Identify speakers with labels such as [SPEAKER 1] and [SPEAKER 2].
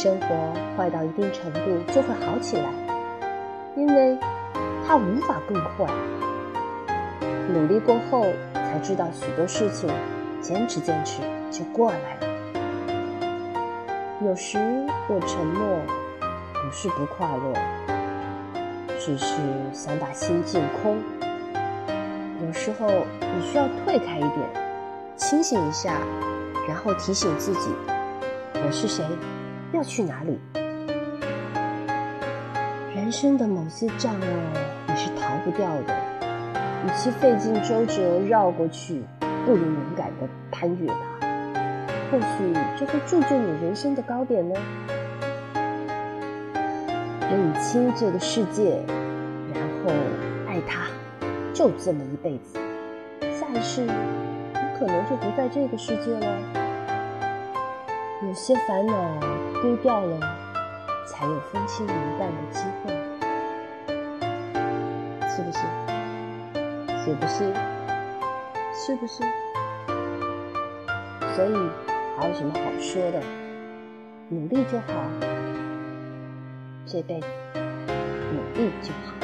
[SPEAKER 1] 生活坏到一定程度就会好起来，因为它无法更坏。努力过后才知道许多事情，坚持坚持就过来了。有时我沉默，不是不快乐，只是想把心净空。有时候你需要退开一点，清醒一下，然后提醒自己：我是谁，要去哪里。人生的某些障碍你是逃不掉的，与其费尽周折绕过去，不如勇敢的攀越它，或许就会铸就你人生的高点呢。认清这个世界，然后爱它。就这么一辈子，下一世你可能就不在这个世界了。有些烦恼丢掉了，才有风轻云淡的机会，是不是？是不是？是不是？所以还有什么好说的？努力就好，这辈子努力就好。